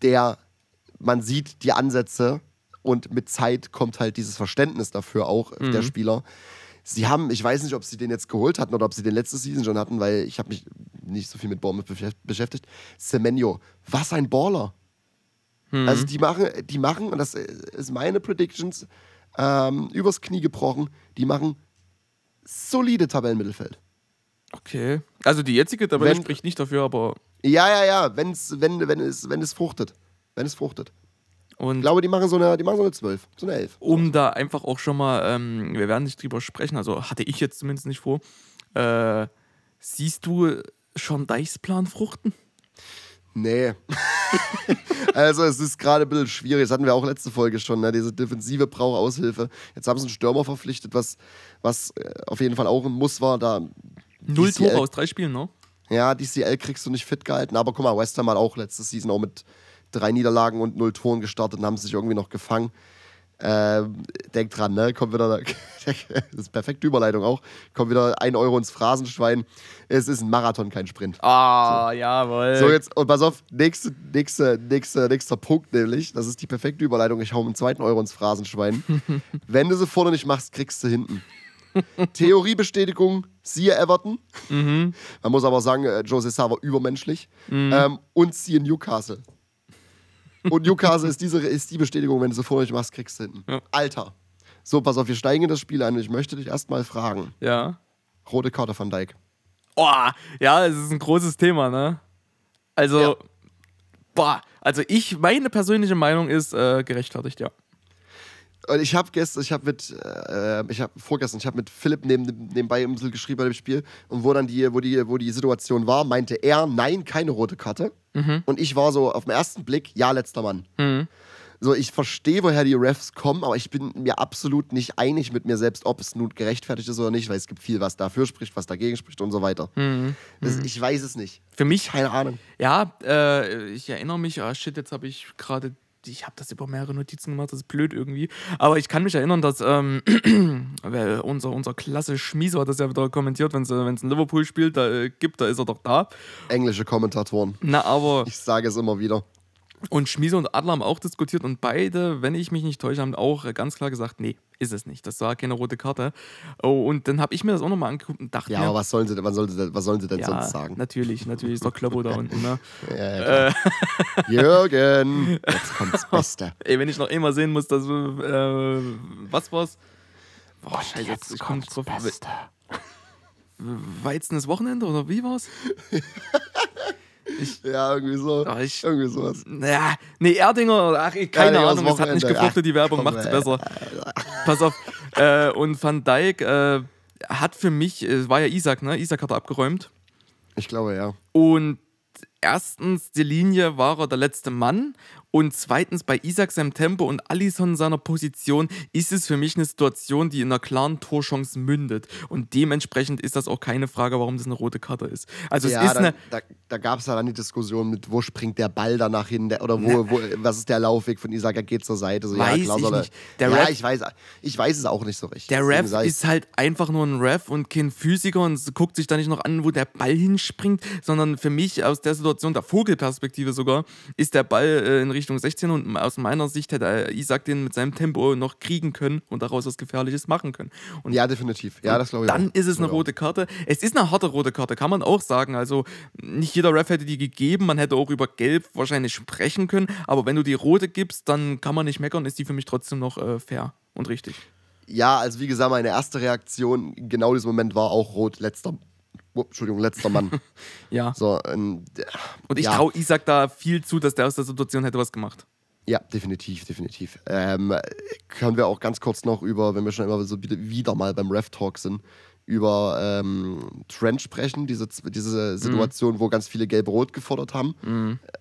der man sieht die Ansätze und mit Zeit kommt halt dieses Verständnis dafür auch äh, der Spieler. Sie haben, ich weiß nicht, ob sie den jetzt geholt hatten oder ob sie den letzte Season schon hatten, weil ich habe mich nicht so viel mit Bournemouth beschäft- beschäftigt. Semenyo, was ein Baller. Also die machen, die machen, und das ist meine Predictions, ähm, übers Knie gebrochen, die machen solide Tabellenmittelfeld. Okay. Also die jetzige Tabelle Wenn- spricht nicht dafür, aber. Ja, ja, ja, wenn's, wenn, wenn, es, wenn es fruchtet. Wenn es fruchtet. Ich Und glaube, die machen so eine, die machen so eine 12, so eine 11. um da einfach auch schon mal, ähm, wir werden nicht drüber sprechen, also hatte ich jetzt zumindest nicht vor. Äh, siehst du schon Deichs Plan fruchten? Nee. also es ist gerade ein bisschen schwierig. Das hatten wir auch letzte Folge schon. Ne? Diese Defensive braucht Aushilfe. Jetzt haben sie einen Stürmer verpflichtet, was, was äh, auf jeden Fall auch ein Muss war. Da Null DCL Tore aus drei Spielen, ne? Ja, DCL kriegst du nicht fit gehalten. Aber guck mal, West Ham hat auch letzte Season auch mit drei Niederlagen und null Toren gestartet und haben sich irgendwie noch gefangen. Ähm, denk dran, ne? Kommt wieder, das ist perfekte Überleitung auch. Kommt wieder ein Euro ins Phrasenschwein. Es ist ein Marathon, kein Sprint. Ah, jawohl. So, jetzt, und pass auf, nächste, nächste, nächste, nächster Punkt nämlich, das ist die perfekte Überleitung, ich hau einen zweiten Euro ins Phrasenschwein. Wenn du sie vorne nicht machst, kriegst du hinten. Theoriebestätigung, siehe Everton. Man muss aber sagen, äh, Jose Sa war übermenschlich. Ähm, und siehe Newcastle. Und Newcastle ist, diese, ist die Bestätigung, wenn du sie vorne nicht machst, kriegst du hinten. Ja. Alter. So, pass auf, wir steigen in das Spiel ein und ich möchte dich erstmal fragen. Ja. Rote Karte von Dijk. Oh, ja, es ist ein großes Thema, ne? Also, Ja. boah, also ich, meine persönliche Meinung ist äh, gerechtfertigt, ja. Und ich habe gestern, ich habe mit, äh, ich habe vorgestern, ich habe mit Philipp neben, nebenbei ein bisschen geschrieben bei dem Spiel und wo dann die, wo die, wo die Situation war, meinte er, nein, keine rote Karte. Und ich war so auf den ersten Blick, ja, letzter Mann. So, ich verstehe, woher die Refs kommen, aber ich bin mir absolut nicht einig mit mir selbst, ob es nun gerechtfertigt ist oder nicht, weil es gibt viel, was dafür spricht, was dagegen spricht und so weiter. Das, ich weiß es nicht. Für mich, Keine Ahnung. ja, äh, ich erinnere mich, ah shit, jetzt habe ich gerade, ich habe das über mehrere Notizen gemacht, das ist blöd irgendwie. Aber ich kann mich erinnern, dass ähm, unser, unser klasse Schmieso hat das ja wieder kommentiert, wenn es ein Liverpool-Spiel da, äh, gibt, da ist er doch da. Englische Kommentatoren. Na, aber Ich sage es immer wieder. Und Schmiese und Adler haben auch diskutiert und beide, wenn ich mich nicht täusche, haben auch ganz klar gesagt, nee, ist es nicht. Das war keine rote Karte. Oh, und dann habe ich mir das auch nochmal angeguckt und dachte Ja, mir, aber was sollen sie, denn- was sollen sie, was sollen sie denn ja, sonst sagen? natürlich, natürlich ist doch Kloppo da unten. Ne? Ja, ja, klar. Jürgen, jetzt kommt's Beste. Ey, wenn ich noch immer sehen muss, dass, äh, was war's? Boah, scheiße, jetzt, ich komme nicht drauf. Weizen ist Wochenende oder wie war's? Ja, irgendwie so. Ah, ich- irgendwie sowas. Ja, nee, Erdinger, ach, ich- keine Erdinger Ahnung, es hat nicht gefruchtet, die Werbung Ach, macht es besser. Pass auf. Äh, und Van Dijk äh, hat für mich, es war ja Isaac, ne? Isaac hat er abgeräumt. Ich glaube, ja. Und erstens, die Linie war er der letzte Mann. Und zweitens, bei Isaac seinem Tempo und Alisson seiner Position ist es für mich eine Situation, die in einer klaren Torchance mündet. Und dementsprechend ist das auch keine Frage, warum das eine rote Karte ist. Also ja, es ist dann, eine. da, da gab es ja dann die Diskussion mit, wo springt der Ball danach hin der, oder wo, wo, was ist der Laufweg von Isaac, er geht zur Seite. So, Weiß ja, klar ich er- nicht. Der ja, Ref- ich weiß, ich weiß es auch nicht so richtig. Der Ref ist halt einfach nur ein Ref und kein Physiker und guckt sich da nicht noch an, wo der Ball hinspringt, sondern für mich aus der Situation, der Vogelperspektive sogar, ist der Ball äh, in Richtung 16 und aus meiner Sicht hätte äh, Isaac den mit seinem Tempo noch kriegen können und daraus was Gefährliches machen können. Und ja, definitiv. Ja, das glaube ich dann auch. ist es eine Ja. rote Karte. Es ist eine harte rote Karte, kann man auch sagen. Also nicht jeder Ref hätte die gegeben. Man hätte auch über Gelb wahrscheinlich sprechen können. Aber wenn du die rote gibst, dann kann man nicht meckern. Ist die für mich trotzdem noch äh, fair und richtig. Ja, also wie gesagt, meine erste Reaktion genau diesem Moment war auch rot, letzter, oh, Entschuldigung, letzter Mann. Ja. So, ähm, Und ich ja. traue Isaac da viel zu, dass der aus der Situation hätte was gemacht. Ja, definitiv, definitiv. Ähm, können wir auch ganz kurz noch über, wenn wir schon immer so wieder, mal beim Ref-Talk sind, über ähm, Trent sprechen, diese, diese Situation, wo ganz viele Gelb-Rot gefordert haben.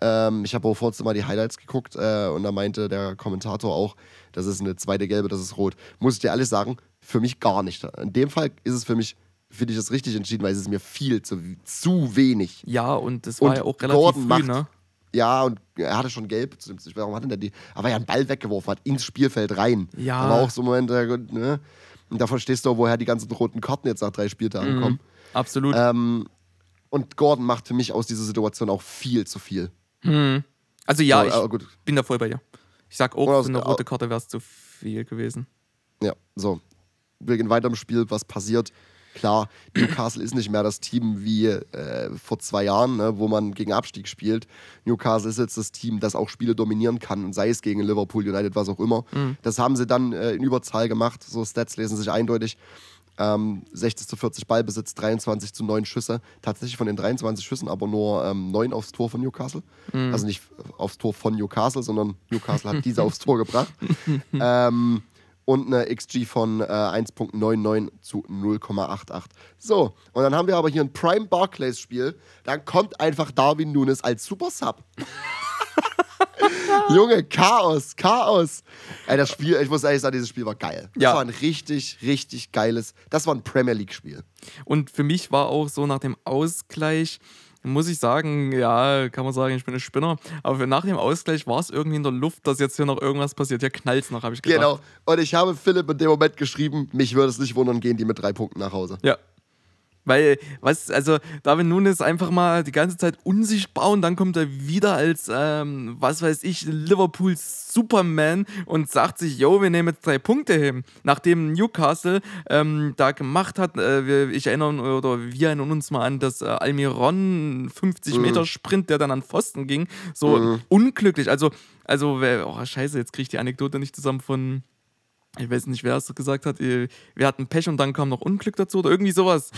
Ähm, ich habe auch vorhin mal die Highlights geguckt äh, und da meinte der Kommentator auch, das ist eine zweite Gelbe, das ist rot. Muss ich dir alles sagen, für mich gar nicht. In dem Fall ist es für mich, finde ich es richtig entschieden, weil es ist mir viel zu, zu wenig. Ja, und das war Und ja auch relativ Gordon früh, macht- ne? Ja, und er hatte schon gelb. Warum hat denn der die? Aber er hat einen Ball weggeworfen, hat ins Spielfeld rein. Ja. Aber auch so ein Moment, äh, ne? Und da verstehst du auch, woher die ganzen roten Karten jetzt nach drei Spieltagen kommen. Absolut. Ähm, und Gordon macht für mich aus dieser Situation auch viel zu viel. also ja, so, ich gut. bin da voll bei dir. Ich sag auch, aus- eine rote Karte wäre es zu viel gewesen. Ja, so. Wir gehen weiter im Spiel, was passiert. Klar, Newcastle ist nicht mehr das Team wie äh, vor zwei Jahren, ne, wo man gegen Abstieg spielt. Newcastle ist jetzt das Team, das auch Spiele dominieren kann, sei es gegen Liverpool, United, was auch immer. Das haben sie dann äh, in Überzahl gemacht. So Stats lesen sich eindeutig. Ähm, 60 zu 40 Ballbesitz, 23 zu 9 Schüsse. Tatsächlich von den 23 Schüssen aber nur ähm, 9 aufs Tor von Newcastle. Also nicht aufs Tor von Newcastle, sondern Newcastle hat diese aufs Tor gebracht. ähm, und eine XG von äh, 1.99 zu 0,88. So, und dann haben wir aber hier ein Prime Barclays Spiel. Dann kommt einfach Darwin Nunes als Super Sub. Junge, Chaos, Chaos. Ey, das Spiel, ich muss ehrlich sagen, dieses Spiel war geil. Das Ja. war ein richtig, richtig geiles, das war ein Premier League Spiel. Und für mich war auch so nach dem Ausgleich, muss ich sagen, ja, kann man sagen, ich bin ein Spinner, aber nach dem Ausgleich war es irgendwie in der Luft, dass jetzt hier noch irgendwas passiert. Hier knallt noch, habe ich gedacht. Genau. Und ich habe Philipp in dem Moment geschrieben, mich würde es nicht wundern, gehen die mit drei Punkten nach Hause. Ja. Weil, was, also David Nunes einfach mal die ganze Zeit unsichtbar und dann kommt er wieder als, ähm, was weiß ich, Liverpool Superman und sagt sich, yo, wir nehmen jetzt drei Punkte hin. Nachdem Newcastle ähm, da gemacht hat, äh, wir, ich erinnere oder wir erinnern uns mal an das äh, Almiron 50 Meter Sprint, der dann an Pfosten ging. So unglücklich. Also, also, wer- oh scheiße, jetzt kriege ich die Anekdote nicht zusammen von ich weiß nicht, wer es gesagt hat, äh, wir hatten Pech und dann kam noch Unglück dazu oder irgendwie sowas.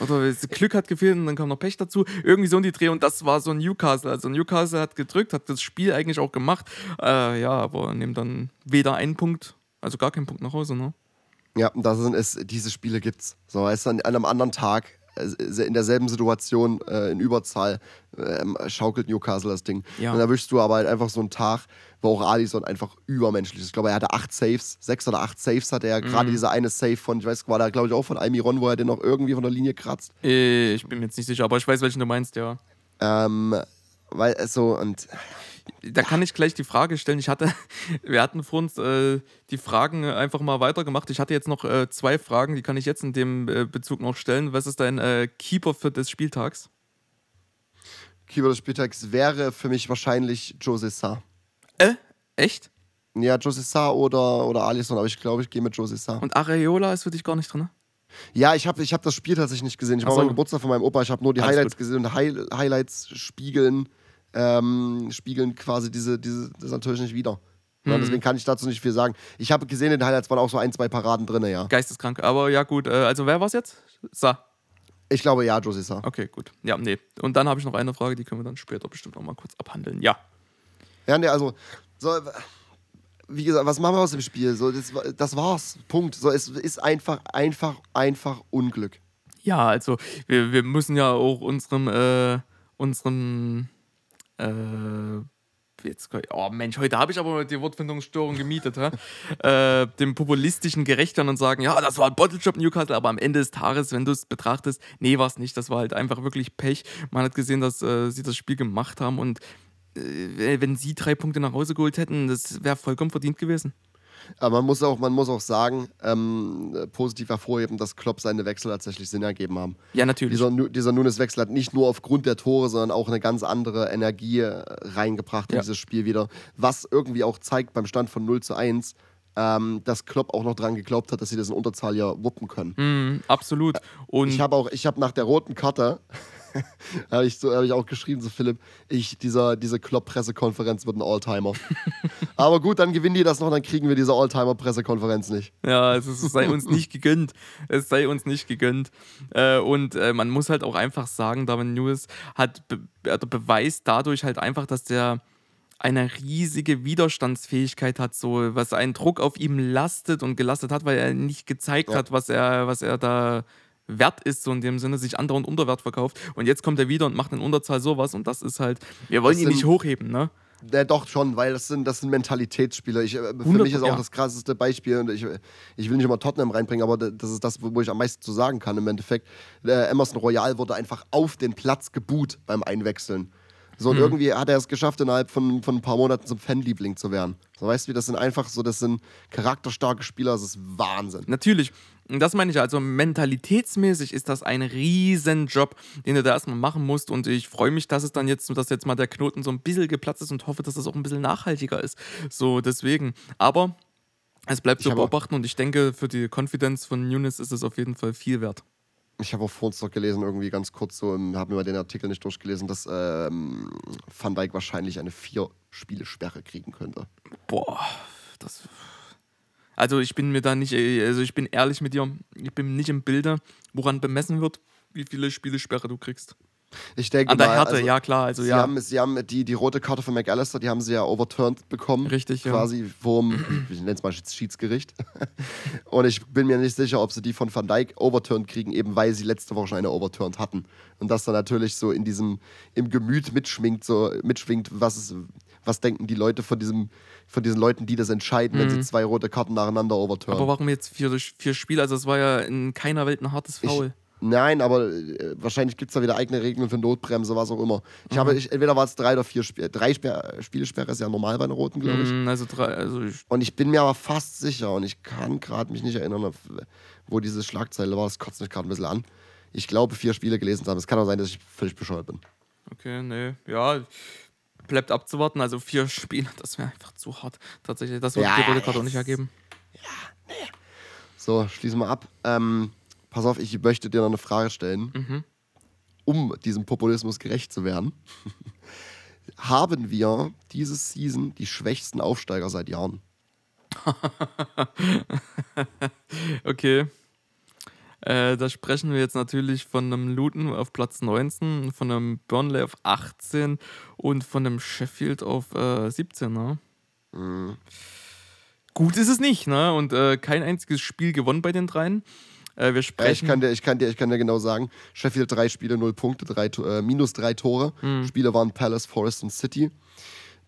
Oder Glück hat gefehlt und dann kam noch Pech dazu. Irgendwie so in die Dreh und das war so Newcastle. Also Newcastle hat gedrückt, hat das Spiel eigentlich auch gemacht. Äh, ja, aber nimmt dann weder einen Punkt, also gar keinen Punkt nach Hause, ne? Ja, das sind es, diese Spiele gibt's. So, weißt du, an, einem anderen Tag, in derselben Situation, äh, in Überzahl, ähm, schaukelt Newcastle das Ding. Ja. Und dann erwischst du aber halt einfach so einen Tag, wo auch Alisson einfach übermenschlich ist. Ich glaube, er hatte acht Saves, sechs oder acht Saves hatte er. Mhm. Gerade dieser eine Save von, ich weiß, war da glaube ich auch von Almiron, wo er den noch irgendwie von der Linie kratzt. Äh, ich bin mir jetzt nicht sicher, aber ich weiß, welchen du meinst, ja. Ähm, weil so, und Da kann ich gleich die Frage stellen. Ich hatte, wir hatten vor uns äh, die Fragen einfach mal weitergemacht. Ich hatte jetzt noch äh, zwei Fragen, die kann ich jetzt in dem äh, Bezug noch stellen. Was ist dein äh, Keeper für des Spieltags? Keeper des Spieltags wäre für mich wahrscheinlich Jose Sa. Äh? Echt? Ja, Jose Sa oder, oder Alisson, aber ich glaube, ich gehe mit Jose Sa. Und Areola ist für dich gar nicht drin? ne? Ja, ich habe ich hab das Spiel tatsächlich nicht gesehen. Ich war so. beim Geburtstag von meinem Opa. Ich habe nur die Alles Highlights gut. gesehen und High Highlights spiegeln, ähm, spiegeln quasi diese, diese, das natürlich nicht wieder. Ja, Hm. deswegen kann ich dazu nicht viel sagen. Ich habe gesehen, in den Highlights waren auch so ein, zwei Paraden drin, ja. Geisteskrank. Aber ja, gut. Äh, also, wer war's jetzt? Sa. Ich glaube, ja, Josie Sa. Okay, gut. Ja, nee. Und dann habe ich noch eine Frage, die können wir dann später bestimmt noch mal kurz abhandeln. Ja. Ja, nee, also, so, wie gesagt, was machen wir aus dem Spiel? So, das, das war's. Punkt. So, es ist einfach, einfach, einfach Unglück. Ja, also, wir, wir müssen ja auch unserem, äh, unserem, äh, jetzt, oh Mensch, heute habe ich aber die Wortfindungsstörung gemietet, äh, dem populistischen gerecht werden und sagen, ja, das war ein Bottlejob Newcastle, aber am Ende des Tages, wenn du es betrachtest, nee, war es nicht. Das war halt einfach wirklich Pech. Man hat gesehen, dass äh, sie das Spiel gemacht haben und äh, wenn sie drei Punkte nach Hause geholt hätten, das wäre vollkommen verdient gewesen. Aber man muss auch, man muss auch sagen, ähm, positiv hervorheben, dass Klopp seine Wechsel tatsächlich Sinn ergeben haben. Ja, natürlich. Dieser, dieser Nunes-Wechsel hat nicht nur aufgrund der Tore, sondern auch eine ganz andere Energie äh, reingebracht in Ja. dieses Spiel wieder. Was irgendwie auch zeigt beim Stand von 0 zu 1, ähm, dass Klopp auch noch dran geglaubt hat, dass sie das in Unterzahl ja wuppen können. Mhm, absolut. Und Ich habe auch, ich habe nach der roten Karte, habe ich, so, hab ich auch geschrieben, so Philipp, ich, dieser, diese Klopp-Pressekonferenz wird ein Alltimer. Aber gut, dann gewinnen die das noch, dann kriegen wir diese Alltimer-Pressekonferenz nicht. Ja, also es sei uns nicht gegönnt. Es sei uns nicht gegönnt. Äh, und äh, man muss halt auch einfach sagen, Darwin News hat be beweist dadurch halt einfach, dass der eine riesige Widerstandsfähigkeit hat, so was einen Druck auf ihm lastet und gelastet hat, weil er nicht gezeigt Ja. hat, was er, was er da wert ist, so in dem Sinne, sich andauernd Unterwert verkauft. Und jetzt kommt er wieder und macht in Unterzahl sowas und das ist halt, wir wollen Das ihn nicht hochheben, ne? Ja, doch schon, weil das sind, das sind Mentalitätsspieler. Ich, äh, für 100 mich ist auch ja. das krasseste Beispiel, und ich, ich will nicht immer Tottenham reinbringen, aber das ist das, wo ich am meisten zu sagen kann im Endeffekt. Äh, Emerson Royal wurde einfach auf den Platz geboot beim Einwechseln. So, und irgendwie hat er es geschafft, innerhalb von, von ein paar Monaten zum Fanliebling zu werden. So, weißt du, wie, das sind einfach so, das sind charakterstarke Spieler, das ist Wahnsinn. Natürlich. Und das meine ich also, mentalitätsmäßig ist das ein Riesenjob, den du da erstmal machen musst. Und ich freue mich, dass es dann jetzt, dass jetzt mal der Knoten so ein bisschen geplatzt ist und hoffe, dass das auch ein bisschen nachhaltiger ist. So, deswegen. Aber es bleibt zu beobachten und ich denke, für die Confidence von Nunes ist es auf jeden Fall viel wert. Ich habe auch vor uns noch gelesen, irgendwie ganz kurz so, habe mir mal den Artikel nicht durchgelesen, dass ähm, Van Dijk wahrscheinlich eine Vier-Spiele-Sperre kriegen könnte. Boah, das. Also ich bin mir da nicht, also ich bin ehrlich mit dir, ich bin nicht im Bilde, woran bemessen wird, wie viele Spielesperre du kriegst. Ich denke An der mal, Härte, also, ja klar, also sie, ja. haben, sie haben die, die rote Karte von McAllister, die haben sie ja overturned bekommen. Richtig, ja. Quasi vom, ich nenne es mal Schiedsgericht. Und ich bin mir nicht sicher, ob sie die von Van Dijk overturned kriegen, eben weil sie letzte Woche schon eine overturned hatten. Und das dann natürlich so in diesem, im Gemüt mitschwingt, so mitschwingt, was ist, was denken die Leute von diesem, von diesen Leuten, die das entscheiden, wenn sie zwei rote Karten nacheinander overturnen. Mhm. Aber warum jetzt vier, vier Spiele? Also es war ja in keiner Welt ein hartes Foul. Nein, aber äh, wahrscheinlich gibt es da wieder eigene Regeln für Notbremse, was auch immer. Ich Mhm. habe, ich, entweder war es drei oder vier Spiele. Drei Sperr, Spielesperre ist ja normal bei einer roten, glaube ich. Mm, Also drei, also ich, Und ich bin mir aber fast sicher, und ich kann gerade mich nicht erinnern, wo diese Schlagzeile war, das kotzt mich gerade ein bisschen an. Ich glaube, vier Spiele gelesen zu haben. Es kann auch sein, dass ich völlig bescheuert bin. okay, nee, ja, bleibt abzuwarten. Also vier Spiele, das wäre einfach zu hart. Tatsächlich, das würde Ja, die rote Karte auch nicht ergeben. So, schließen wir ab. Ähm, pass auf, ich möchte dir noch eine Frage stellen, Mhm. um diesem Populismus gerecht zu werden. Haben wir diese Season die schwächsten Aufsteiger seit Jahren? Okay. Äh, da sprechen wir jetzt natürlich von einem Luton auf Platz 19, von einem Burnley auf 18 und von einem Sheffield auf äh, 17. Ne? Gut ist es nicht, ne? Und äh, kein einziges Spiel gewonnen bei den dreien. Äh, wir Ja, ich, sprechen. kann dir, ich, kann dir, ich kann dir genau sagen, Sheffield drei Spiele, null Punkte, drei, äh, minus drei Tore. Hm. Spiele waren Palace, Forest und City.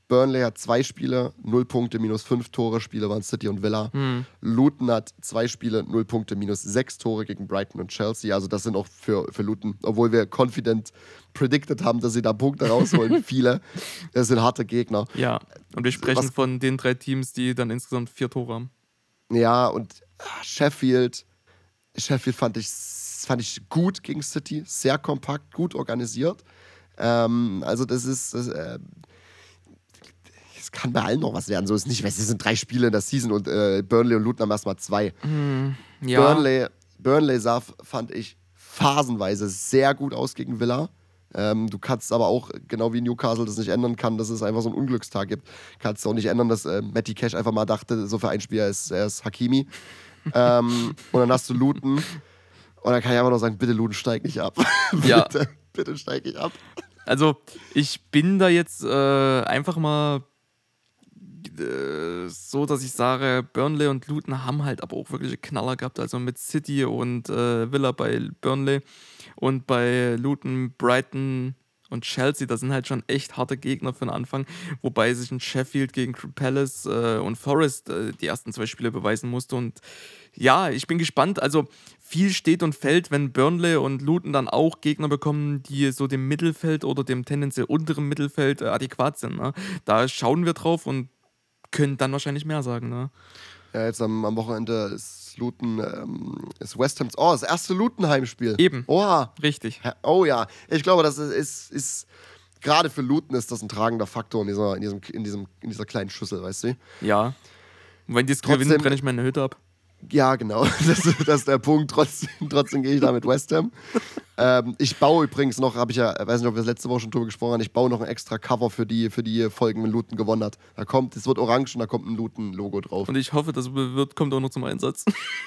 Burnley hat zwei Spiele, null Punkte, minus fünf Tore. Spiele waren City und Villa. Hm. Luton hat zwei Spiele, null Punkte, minus sechs Tore gegen Brighton und Chelsea. Also das sind auch für, für Luton, obwohl wir confident predicted haben, dass sie da Punkte rausholen, viele. Das sind harte Gegner. ja, und wir sprechen Was- von den drei Teams, die dann insgesamt vier Tore haben. Ja, und ah, Sheffield, Sheffield fand ich, fand ich gut gegen City, sehr kompakt, gut organisiert. Ähm, also das ist, das, äh, es kann bei allen noch was werden. So ist nicht, weil es sind drei Spiele in der Season und äh, Burnley und Luton haben erstmal zwei. Ja, Burnley, Burnley sah, fand ich phasenweise sehr gut aus gegen Villa. Ähm, du kannst aber auch, genau wie Newcastle das nicht ändern kann, dass es einfach so einen Unglückstag gibt, kannst du auch nicht ändern, dass äh, Matty Cash einfach mal dachte, so für ein Spiel, er ist, er ist Hakimi. Ähm, und dann hast du Luton. Und dann kann ich einfach nur sagen, bitte Luton, steig nicht ab. Ja. bitte, bitte steig nicht ab. Also, ich bin da jetzt äh, einfach mal äh, so, dass ich sage, Burnley und Luton haben halt aber auch wirkliche Knaller gehabt. Also mit City und äh, Villa bei Burnley und bei Luton, Brighton und Chelsea, das sind halt schon echt harte Gegner für den Anfang, wobei sich ein Sheffield gegen Palace äh, und Forest äh, die ersten zwei Spiele beweisen musste. Und ja, ich bin gespannt. Also viel steht und fällt, wenn Burnley und Luton dann auch Gegner bekommen, die so dem Mittelfeld oder dem tendenziell unteren Mittelfeld äh, adäquat sind. Ne? Da schauen wir drauf und können dann wahrscheinlich mehr sagen. Ne? Ja, jetzt am, am Wochenende ist Luton, ähm, ist West Ham, oh, das erste Luton-Heimspiel. Eben. Oha. Richtig. Oh ja, ich glaube, das ist, ist, ist gerade für Luton ist das ein tragender Faktor in dieser, in diesem, in diesem, in dieser kleinen Schüssel, weißt du? Ja. Und wenn die es gewinnen, brenne ich meine Hütte ab. Ja, genau. Das, das ist der Punkt. Trotzdem, trotzdem gehe ich da mit West Ham. Ähm, ich baue übrigens noch, habe ich ja, weiß nicht, ob wir das letzte Woche schon drüber gesprochen haben, ich baue noch ein extra Cover für die, für die Folgen, wenn Luton gewonnen hat. Da kommt, es wird orange und da kommt ein Luton-Logo drauf. Und ich hoffe, das wird, kommt auch noch zum Einsatz.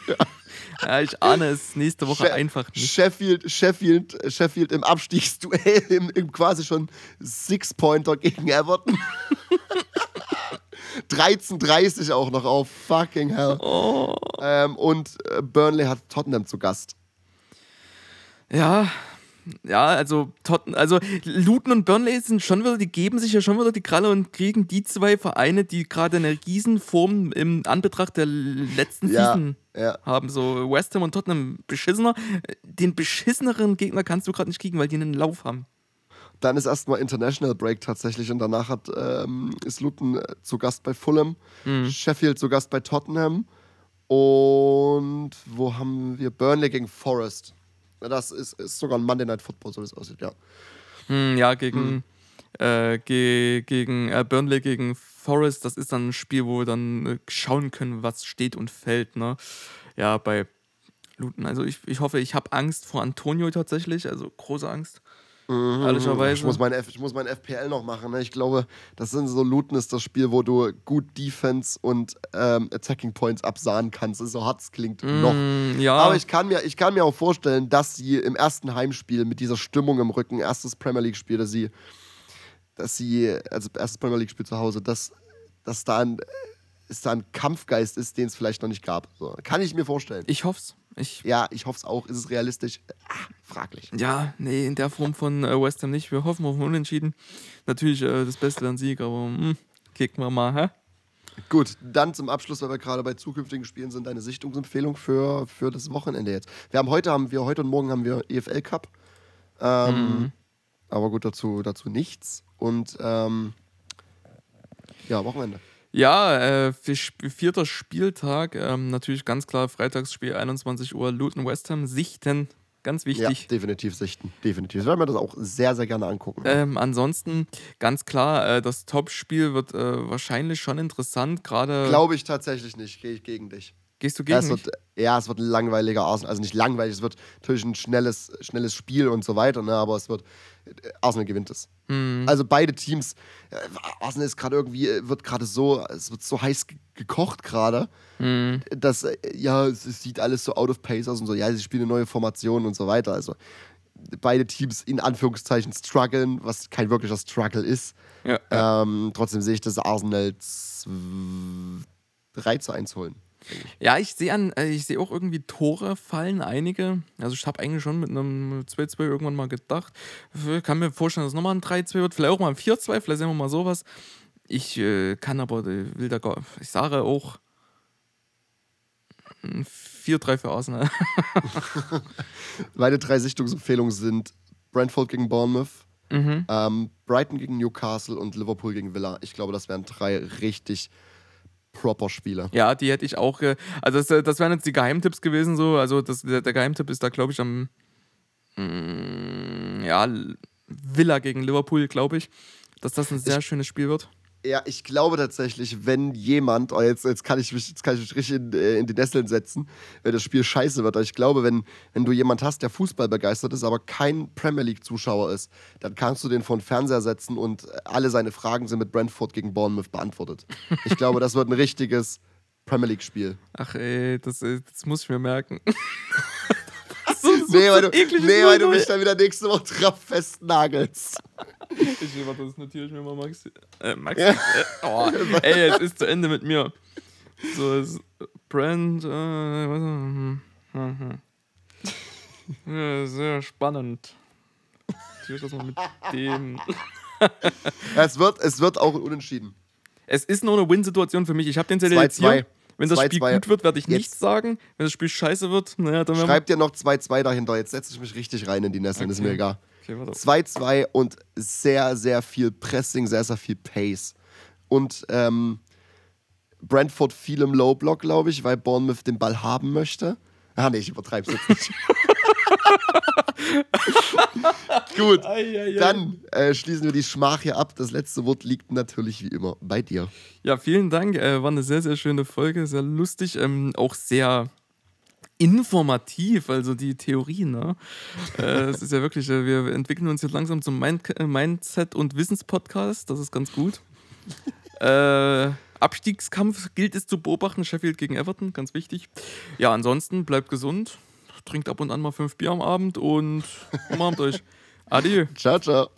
Ja. ja ich ahne es nächste Woche She einfach nicht. Sheffield, Sheffield, Sheffield im Abstiegsduell, im, im quasi schon Six-Pointer gegen Everton. 13.30 auch noch auf. Fucking hell. Oh. Ähm, und äh, Burnley hat Tottenham zu Gast. Ja, ja, also Totten, also Luton und Burnley sind schon wieder, die geben sich ja schon wieder die Kralle und kriegen die zwei Vereine, die gerade eine Riesenform im Anbetracht der letzten ja, Season ja. haben. So West Ham und Tottenham beschissener. Den beschisseneren Gegner kannst du gerade nicht kriegen, weil die einen Lauf haben. Dann ist erstmal International Break tatsächlich und danach hat, ähm, ist Luton äh, zu Gast bei Fulham, mhm. Sheffield zu Gast bei Tottenham und wo haben wir Burnley gegen Forest. Das ist, ist sogar ein Monday Night Football, so wie es aussieht, ja. Hm, ja, gegen, hm. äh, ge gegen äh, Burnley gegen Forest, das ist dann ein Spiel, wo wir dann äh, schauen können, was steht und fällt, ne? Ja, bei Luton. Also ich, ich hoffe, ich habe Angst vor Antonio tatsächlich, also große Angst. Mhm, ehrlicherweise. Ich muss, mein F, ich muss mein FPL noch machen. Ne? Ich glaube, das sind so Looten ist das Spiel, wo du gut Defense und ähm, Attacking Points absahen kannst. So hart es klingt mm, noch. Ja. Aber ich kann, mir, ich kann mir auch vorstellen, dass sie im ersten Heimspiel mit dieser Stimmung im Rücken, erstes Premier League-Spiel, dass sie, dass sie, also erstes Premier League-Spiel zu Hause, dass, dass da ein es da ein Kampfgeist ist, den es vielleicht noch nicht gab. So, kann ich mir vorstellen. Ich hoff's. Ich ja, ich hoffe es auch. Ist es realistisch? Ah, fraglich. Ja, nee, in der Form von äh, West Ham nicht. Wir hoffen auf ein Unentschieden. Natürlich äh, das Beste an Sieg, aber mh, hm, kicken wir mal, hä? Gut, dann zum Abschluss, weil wir gerade bei zukünftigen Spielen sind, deine Sichtungsempfehlung für, für das Wochenende jetzt. Wir haben heute haben wir heute und morgen haben wir EFL Cup. Ähm, mhm. Aber gut, dazu, dazu nichts. Und ähm, ja, Wochenende. Ja, äh, vierter Spieltag. Ähm, natürlich ganz klar Freitagsspiel, 21 Uhr, Luton West Ham. Sichten, ganz wichtig. Ja, definitiv sichten. Definitiv. Ich werde mir das auch sehr, sehr gerne angucken. Ähm, ansonsten, ganz klar, äh, das Topspiel wird äh, wahrscheinlich schon interessant. Gerade. Glaube ich tatsächlich nicht. Gehe ich gegen dich. Gehst du gegen es wird, Ja, es wird ein langweiliger Arsenal. Also nicht langweilig, es wird natürlich ein schnelles, schnelles Spiel und so weiter, ne? aber es wird. Arsenal gewinnt es. Mhm. Also beide Teams. Äh, Arsenal ist gerade irgendwie, äh, wird gerade so, es wird so heiß gekocht gerade, mhm. dass, äh, ja, es sieht alles so out of pace aus und so. Ja, sie spielen eine neue Formation und so weiter. Also beide Teams in Anführungszeichen strugglen, was kein wirklicher Struggle ist. Ja, ja. Ähm, trotzdem sehe ich, dass Arsenal 3 zu 1 holen. Ja, ich sehe an, äh, ich sehe auch irgendwie Tore fallen, einige. Also ich habe eigentlich schon mit einem 2-2 irgendwann mal gedacht. Ich kann mir vorstellen, dass es nochmal ein 3-2 wird, vielleicht auch mal ein 4-2, vielleicht sehen wir mal sowas. Ich äh, kann aber, äh, will da gar, ich sage auch ein 4-3 für Arsenal. Meine drei Sichtungsempfehlungen sind Brentford gegen Bournemouth, mhm. ähm, Brighton gegen Newcastle und Liverpool gegen Villa. Ich glaube, das wären drei richtig proper Spieler. Ja, die hätte ich auch. Also, das, äh, das wären jetzt die Geheimtipps gewesen, so. Also, das, der, der Geheimtipp ist da, glaube ich, am. Mm, ja, Villa gegen Liverpool, glaube ich. Dass das ein sehr ich, schönes Spiel wird. Ja, ich glaube tatsächlich, wenn jemand, oh jetzt, jetzt, kann ich mich, jetzt kann ich mich richtig in, äh, in die Nesseln setzen, wenn das Spiel scheiße wird. Aber ich glaube, wenn, wenn du jemand hast, der Fußball begeistert ist, aber kein Premier League-Zuschauer ist, dann kannst du den vor den Fernseher setzen und alle seine Fragen sind mit Brentford gegen Bournemouth beantwortet. Ich glaube, das wird ein richtiges Premier League-Spiel. Ach ey, das, äh, das muss ich mir merken. so, so, nee, weil, du, nee weil du mich dann wieder nächste Woche drauf festnagelst. Ich will, das notiere ich mir mal, Max. Äh, Max? Ja. Äh, oh, ey, es ist zu Ende mit mir. So, es, Brand, äh, was, hm, hm, hm. Ja, sehr spannend. Ich das mal mit dem. es, wird, es wird auch unentschieden. Es ist nur eine Win-Situation für mich. Ich habe den Zettel jetzt hier. Wenn das 2, Spiel 2. gut wird, werde ich jetzt. nichts sagen. Wenn das Spiel scheiße wird, naja, dann Schreib dir noch 2-2 dahinter. Jetzt setze ich mich richtig rein in die Nesseln, okay. ist mir egal. 2-2 okay, und sehr, sehr viel Pressing, sehr, sehr viel Pace. Und ähm, Brentford viel im Low-Block, glaube ich, weil Bournemouth den Ball haben möchte. Ah, nee, ich übertreibe es jetzt nicht. Gut, Ei, ei, ei. dann äh, schließen wir die Schmach hier ab. Das letzte Wort liegt natürlich wie immer bei dir. Ja, vielen Dank. Äh, war eine sehr, sehr schöne Folge, sehr lustig, ähm, auch sehr informativ, also die Theorie, ne? äh, es ist ja wirklich, äh, wir entwickeln uns jetzt langsam zum äh, Mindset- und Wissenspodcast, das ist ganz gut. äh, Abstiegskampf gilt es zu beobachten, Sheffield gegen Everton, ganz wichtig. Ja, ansonsten bleibt gesund, trinkt ab und an mal fünf Bier am Abend und umarmt euch. Adieu. Ciao, ciao.